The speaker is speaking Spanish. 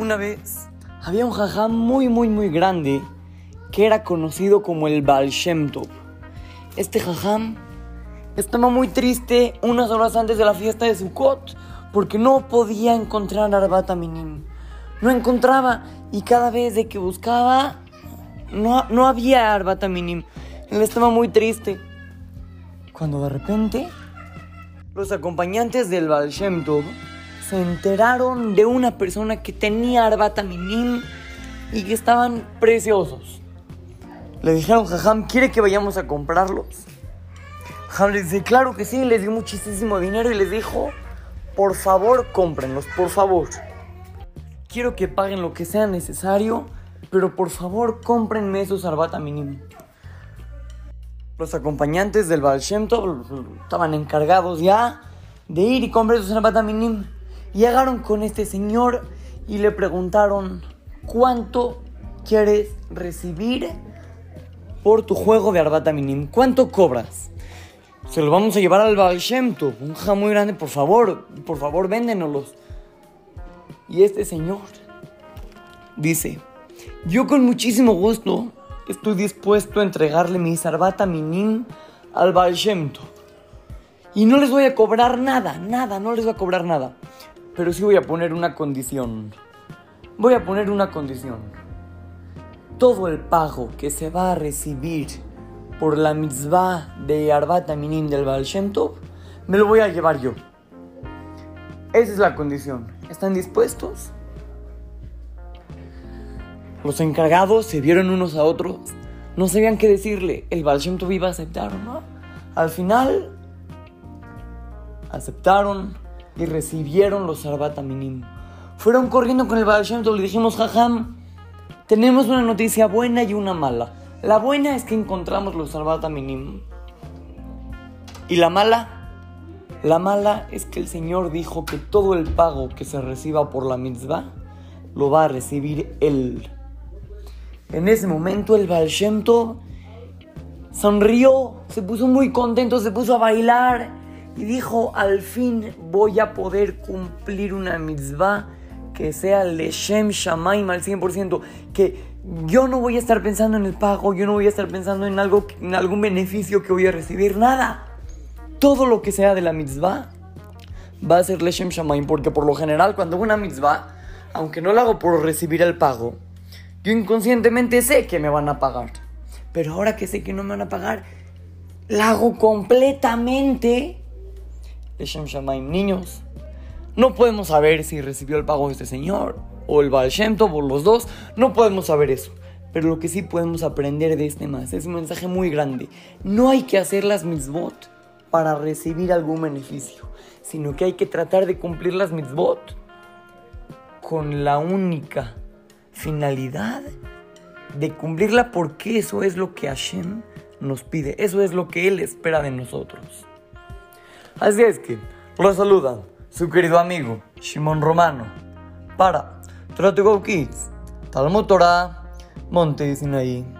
una vez había un jajam muy, muy, muy grande que era conocido como el Baal. Este jajam estaba muy triste unas horas antes de la fiesta de Sukkot porque no podía encontrar Arbat Minim. No encontraba y cada vez de que buscaba no, no había Arbat Minim. Él estaba muy triste. Cuando de repente los acompañantes del Baal se enteraron de una persona que tenía Arbata Minim y que estaban preciosos. Le dijeron, Jajam, ¿quiere que vayamos a comprarlos? Jajam les dice, claro que sí, les dio muchísimo dinero y les dijo, por favor, cómprenlos, por favor. Quiero que paguen lo que sea necesario, pero por favor, cómprenme esos Arbata Minim. Los acompañantes del Baal Shem estaban encargados ya de ir y comprar esos Arbata Minim. Llegaron con este señor y le preguntaron, ¿cuánto quieres recibir por tu juego de Arbata Minim? ¿Cuánto cobras? Se lo vamos a llevar al Baal Shem un ja muy grande, por favor, por favor, véndenoslos. Y este señor dice, yo con muchísimo gusto estoy dispuesto a entregarle mi Arbata Minim al Baal Shem. Y no les voy a cobrar nada, nada, no les voy a cobrar nada. Pero sí voy a poner una condición. Voy a poner una condición. Todo el pago que se va a recibir por la mitzvah de Arbat Minim del Baal me lo voy a llevar yo. Esa es la condición. ¿Están dispuestos? Los encargados se vieron unos a otros. No sabían qué decirle. El Baal iba a aceptar, ¿no? Al final, aceptaron y recibieron los Arbata Minim. Fueron corriendo con el Baal le dijimos, jajam, tenemos una noticia buena y una mala. La buena es que encontramos los Arbata Minim. ¿Y la mala? La mala es que el Señor dijo que todo el pago que se reciba por la mitzvah lo va a recibir Él. En ese momento el Baal sonrió, se puso muy contento, se puso a bailar y dijo, al fin voy a poder cumplir una mitzvah que sea Leshem Shamaim al 100%, que yo no voy a estar pensando en el pago, yo no voy a estar pensando en, algo, en algún beneficio que voy a recibir, nada. Todo lo que sea de la mitzvah va a ser Leshem Shamaim, porque por lo general cuando hago una mitzvah, aunque no la hago por recibir el pago, yo inconscientemente sé que me van a pagar. Pero ahora que sé que no me van a pagar, la hago completamente Leshem Shamaim. Niños, no podemos saber si recibió el pago de este señor o el Baal Shem Tov los dos. No podemos saber eso. Pero lo que sí podemos aprender de este más es un mensaje muy grande. No hay que hacer las mitzvot para recibir algún beneficio, sino que hay que tratar de cumplir las mitzvot con la única finalidad de cumplirla porque eso es lo que Hashem nos pide, eso es lo que Él espera de nosotros. Así es que los saluda su querido amigo Shimon Romano para Try to Go Kids, Talmud Torah, Monte Sinaí.